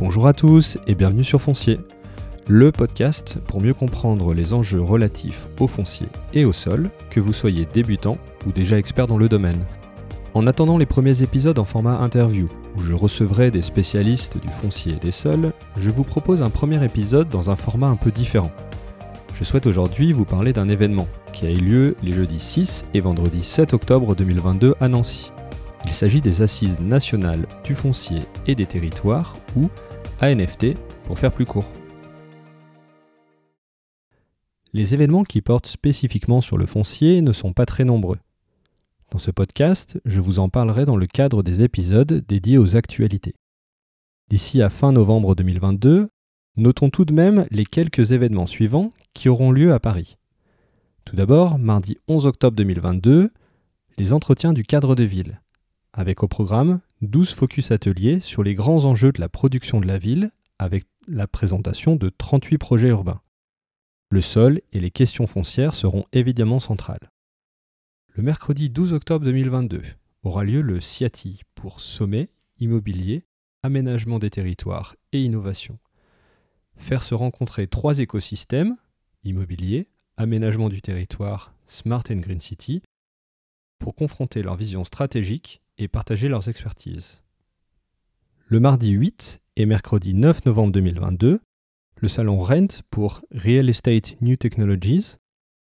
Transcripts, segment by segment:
Bonjour à tous et bienvenue sur Foncier, le podcast pour mieux comprendre les enjeux relatifs au foncier et au sol, que vous soyez débutant ou déjà expert dans le domaine. En attendant les premiers épisodes en format interview, où je recevrai des spécialistes du foncier et des sols, je vous propose un premier épisode dans un format un peu différent. Je souhaite aujourd'hui vous parler d'un événement qui a eu lieu les jeudis 6 et vendredi 7 octobre 2022 à Nancy. Il s'agit des Assises nationales du foncier et des territoires, ou ANFT pour faire plus court. Les événements qui portent spécifiquement sur le foncier ne sont pas très nombreux. Dans ce podcast, je vous en parlerai dans le cadre des épisodes dédiés aux actualités. D'ici à fin novembre 2022, notons tout de même les quelques événements suivants qui auront lieu à Paris. Tout d'abord, mardi 11 octobre 2022, les entretiens du cadre de ville, avec au programme 12 focus ateliers sur les grands enjeux de la production de la ville, avec la présentation de 38 projets urbains. Le sol et les questions foncières seront évidemment centrales. Le mercredi 12 octobre 2022 aura lieu le CIATI pour Sommet, Immobilier, Aménagement des territoires et Innovation. Faire se rencontrer trois écosystèmes, immobilier, aménagement du territoire, Smart and Green City, pour confronter leur vision stratégique et partager leurs expertises. Le mardi 8 et mercredi 9 novembre 2022, le salon Rent pour Real Estate New Technologies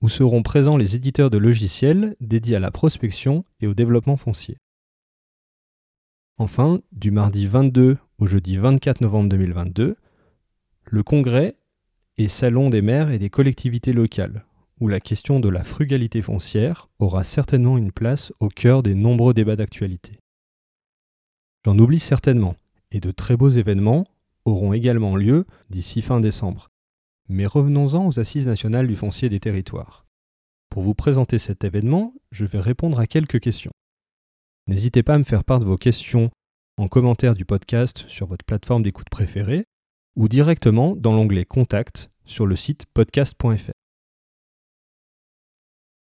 où seront présents les éditeurs de logiciels dédiés à la prospection et au développement foncier. Enfin, du mardi 22 au jeudi 24 novembre 2022, le congrès et salon des maires et des collectivités locales, où la question de la frugalité foncière aura certainement une place au cœur des nombreux débats d'actualité. J'en oublie certainement, et de très beaux événements auront également lieu d'ici fin décembre, mais revenons-en aux Assises nationales du foncier des territoires. Pour vous présenter cet événement, je vais répondre à quelques questions. N'hésitez pas à me faire part de vos questions en commentaire du podcast sur votre plateforme d'écoute préférée ou directement dans l'onglet Contact sur le site podcast.fr.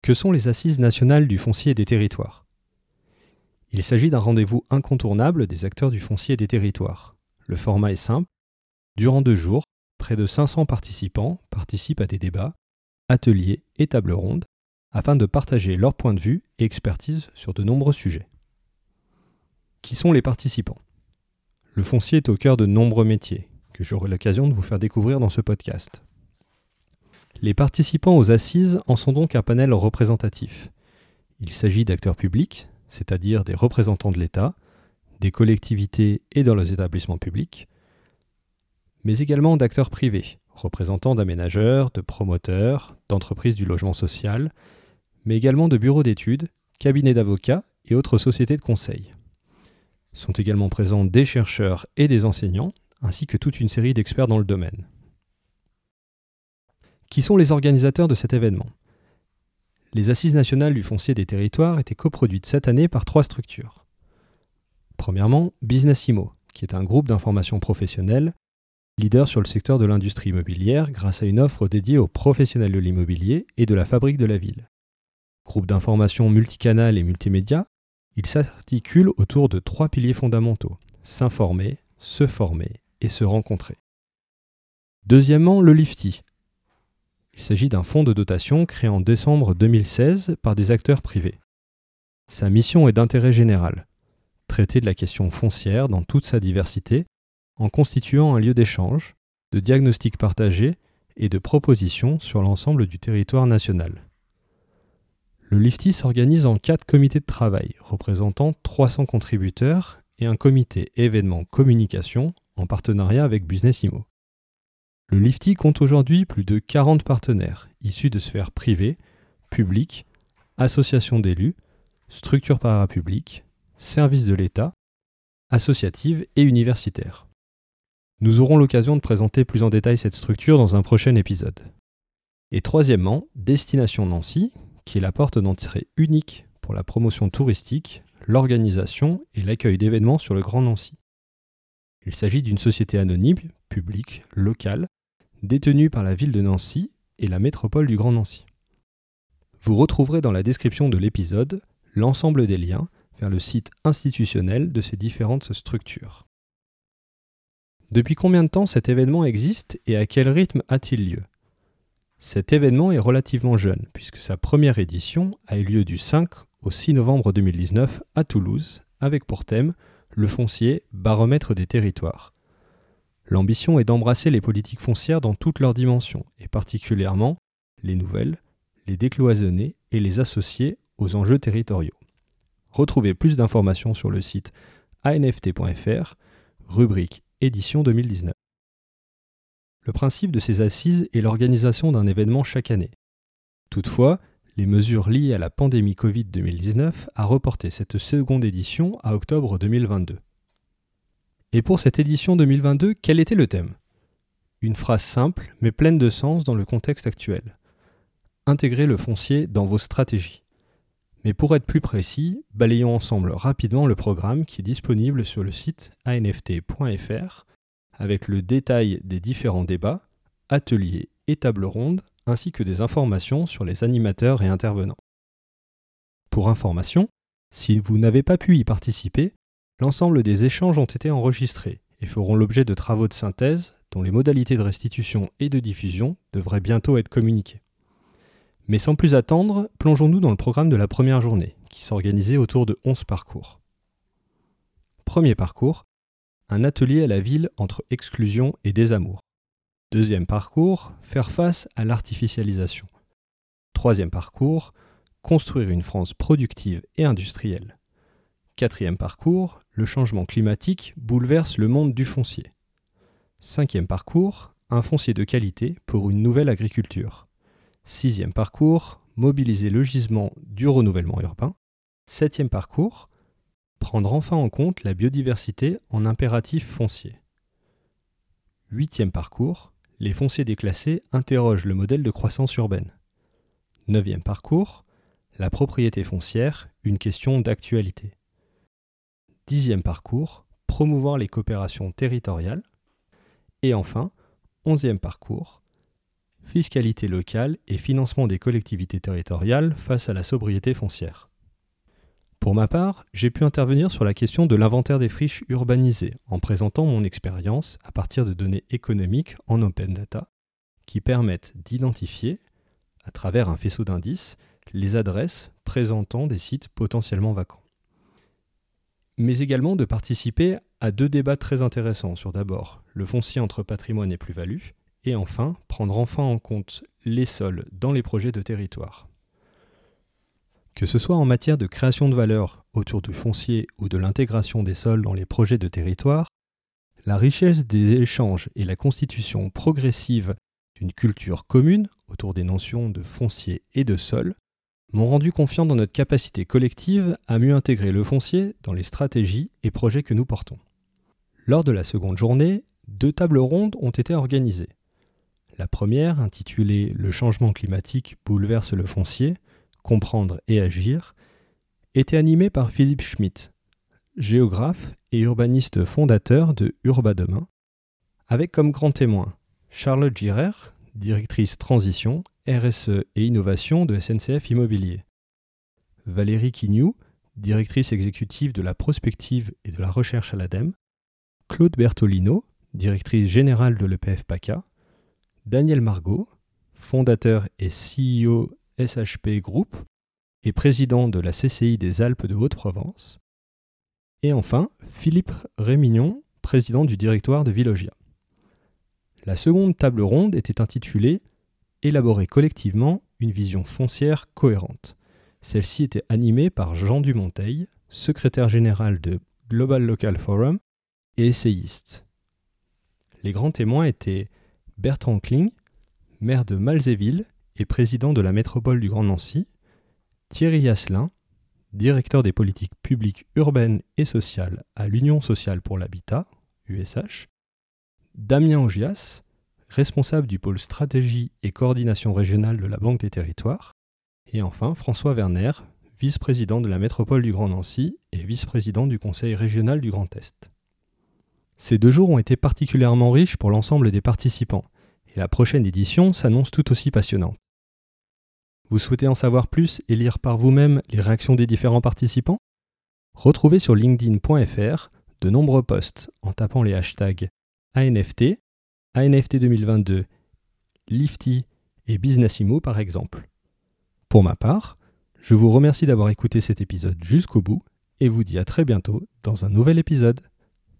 Que sont les Assises nationales du foncier des territoires? Il s'agit d'un rendez-vous incontournable des acteurs du foncier des territoires. Le format est simple. Durant deux jours, près de 500 participants participent à des débats, ateliers et tables rondes afin de partager leurs points de vue et expertise sur de nombreux sujets. Qui sont les participants? Le foncier est au cœur de nombreux métiers que j'aurai l'occasion de vous faire découvrir dans ce podcast. Les participants aux assises en sont donc un panel représentatif. Il s'agit d'acteurs publics, c'est-à-dire des représentants de l'État, des collectivités et dans leurs établissements publics, mais également d'acteurs privés, représentants d'aménageurs, de promoteurs, d'entreprises du logement social, mais également de bureaux d'études, cabinets d'avocats et autres sociétés de conseil. Sont également présents des chercheurs et des enseignants, ainsi que toute une série d'experts dans le domaine. Qui sont les organisateurs de cet événement? Les Assises nationales du foncier des territoires étaient coproduites cette année par trois structures. Premièrement, Businessimo, qui est un groupe d'information professionnelle leader sur le secteur de l'industrie immobilière grâce à une offre dédiée aux professionnels de l'immobilier et de la fabrique de la ville. Groupe d'information multicanal et multimédia, il s'articule autour de trois piliers fondamentaux s'informer, se former et se rencontrer. Deuxièmement, le Lifty. Il s'agit d'un fonds de dotation créé en décembre 2016 par des acteurs privés. Sa mission est d'intérêt général, traiter de la question foncière dans toute sa diversité en constituant un lieu d'échange, de diagnostic partagé et de propositions sur l'ensemble du territoire national. Le Lifty s'organise en quatre comités de travail représentant 300 contributeurs et un comité événement communication en partenariat avec Business Imo. Le Lifty compte aujourd'hui plus de 40 partenaires issus de sphères privées, publiques, associations d'élus, structures parapubliques, services de l'État, associatives et universitaires. Nous aurons l'occasion de présenter plus en détail cette structure dans un prochain épisode. Et troisièmement, Destination Nancy, qui est la porte d'entrée unique pour la promotion touristique, l'organisation et l'accueil d'événements sur le Grand Nancy. Il s'agit d'une société anonyme, publique, locale, détenue par la ville de Nancy et la métropole du Grand Nancy. Vous retrouverez dans la description de l'épisode l'ensemble des liens vers le site institutionnel de ces différentes structures. Depuis combien de temps cet événement existe et à quel rythme a-t-il lieu? Cet événement est relativement jeune, puisque sa première édition a eu lieu du 5 au 6 novembre 2019 à Toulouse, avec pour thème le foncier baromètre des territoires. L'ambition est d'embrasser les politiques foncières dans toutes leurs dimensions, et particulièrement les nouvelles, les décloisonner et les associer aux enjeux territoriaux. Retrouvez plus d'informations sur le site anft.fr, rubrique édition 2019. Le principe de ces assises est l'organisation d'un événement chaque année. Toutefois, les mesures liées à la pandémie Covid 2019 a reporté cette seconde édition à octobre 2022. Et pour cette édition 2022, quel était le thème? Une phrase simple mais pleine de sens dans le contexte actuel. Intégrer le foncier dans vos stratégies. Mais pour être plus précis, balayons ensemble rapidement le programme qui est disponible sur le site anft.fr avec le détail des différents débats, ateliers et tables rondes, ainsi que des informations sur les animateurs et intervenants. Pour information, si vous n'avez pas pu y participer, l'ensemble des échanges ont été enregistrés et feront l'objet de travaux de synthèse dont les modalités de restitution et de diffusion devraient bientôt être communiquées. Mais sans plus attendre, plongeons-nous dans le programme de la première journée, qui s'organisait autour de 11 parcours. Premier parcours, un atelier à la ville entre exclusion et désamour. Deuxième parcours, faire face à l'artificialisation. Troisième parcours, construire une France productive et industrielle. Quatrième parcours, le changement climatique bouleverse le monde du foncier. Cinquième parcours, un foncier de qualité pour une nouvelle agriculture. Sixième parcours, mobiliser le gisement du renouvellement urbain. Septième parcours, prendre enfin en compte la biodiversité en impératif foncier. Huitième parcours, les fonciers déclassés interrogent le modèle de croissance urbaine. Neuvième parcours, la propriété foncière, une question d'actualité. Dixième parcours, promouvoir les coopérations territoriales. Et enfin, onzième parcours, fiscalité locale et financement des collectivités territoriales face à la sobriété foncière. Pour ma part, j'ai pu intervenir sur la question de l'inventaire des friches urbanisées en présentant mon expérience à partir de données économiques en open data qui permettent d'identifier, à travers un faisceau d'indices, les adresses présentant des sites potentiellement vacants. Mais également de participer à deux débats très intéressants sur d'abord le foncier entre patrimoine et plus-value et enfin, prendre enfin en compte les sols dans les projets de territoire. Que ce soit en matière de création de valeur autour du foncier ou de l'intégration des sols dans les projets de territoire, la richesse des échanges et la constitution progressive d'une culture commune autour des notions de foncier et de sol m'ont rendu confiant dans notre capacité collective à mieux intégrer le foncier dans les stratégies et projets que nous portons. Lors de la seconde journée, deux tables rondes ont été organisées. La première, intitulée Le changement climatique bouleverse le foncier, comprendre et agir, était animée par Philippe Schmitt, géographe et urbaniste fondateur de Urba Demain, avec comme grand témoin Charlotte Girer, directrice transition, RSE et innovation de SNCF Immobilier, Valérie Quignou, directrice exécutive de la prospective et de la recherche à l'ADEME, Claude Bertolino, directrice générale de l'EPF PACA, Daniel Margot, fondateur et CEO SHP Group et président de la CCI des Alpes de Haute-Provence. Et enfin, Philippe Rémignon, président du directoire de Villogia. La seconde table ronde était intitulée Élaborer collectivement une vision foncière cohérente. Celle-ci était animée par Jean Dumonteil, secrétaire général de Global Local Forum et essayiste. Les grands témoins étaient Bertrand Kling, maire de Malzéville et président de la métropole du Grand Nancy, Thierry Asselin, directeur des politiques publiques urbaines et sociales à l'Union sociale pour l'habitat, USH, Damien Ogias, responsable du pôle stratégie et coordination régionale de la Banque des territoires, et enfin François Werner, vice-président de la métropole du Grand Nancy et vice-président du Conseil régional du Grand Est. Ces deux jours ont été particulièrement riches pour l'ensemble des participants, et la prochaine édition s'annonce tout aussi passionnante. Vous souhaitez en savoir plus et lire par vous-même les réactions des différents participants? Retrouvez sur linkedin.fr de nombreux posts en tapant les hashtags ANFT, ANFT 2022, Lifty et Businessimo par exemple. Pour ma part, je vous remercie d'avoir écouté cet épisode jusqu'au bout et vous dis à très bientôt dans un nouvel épisode.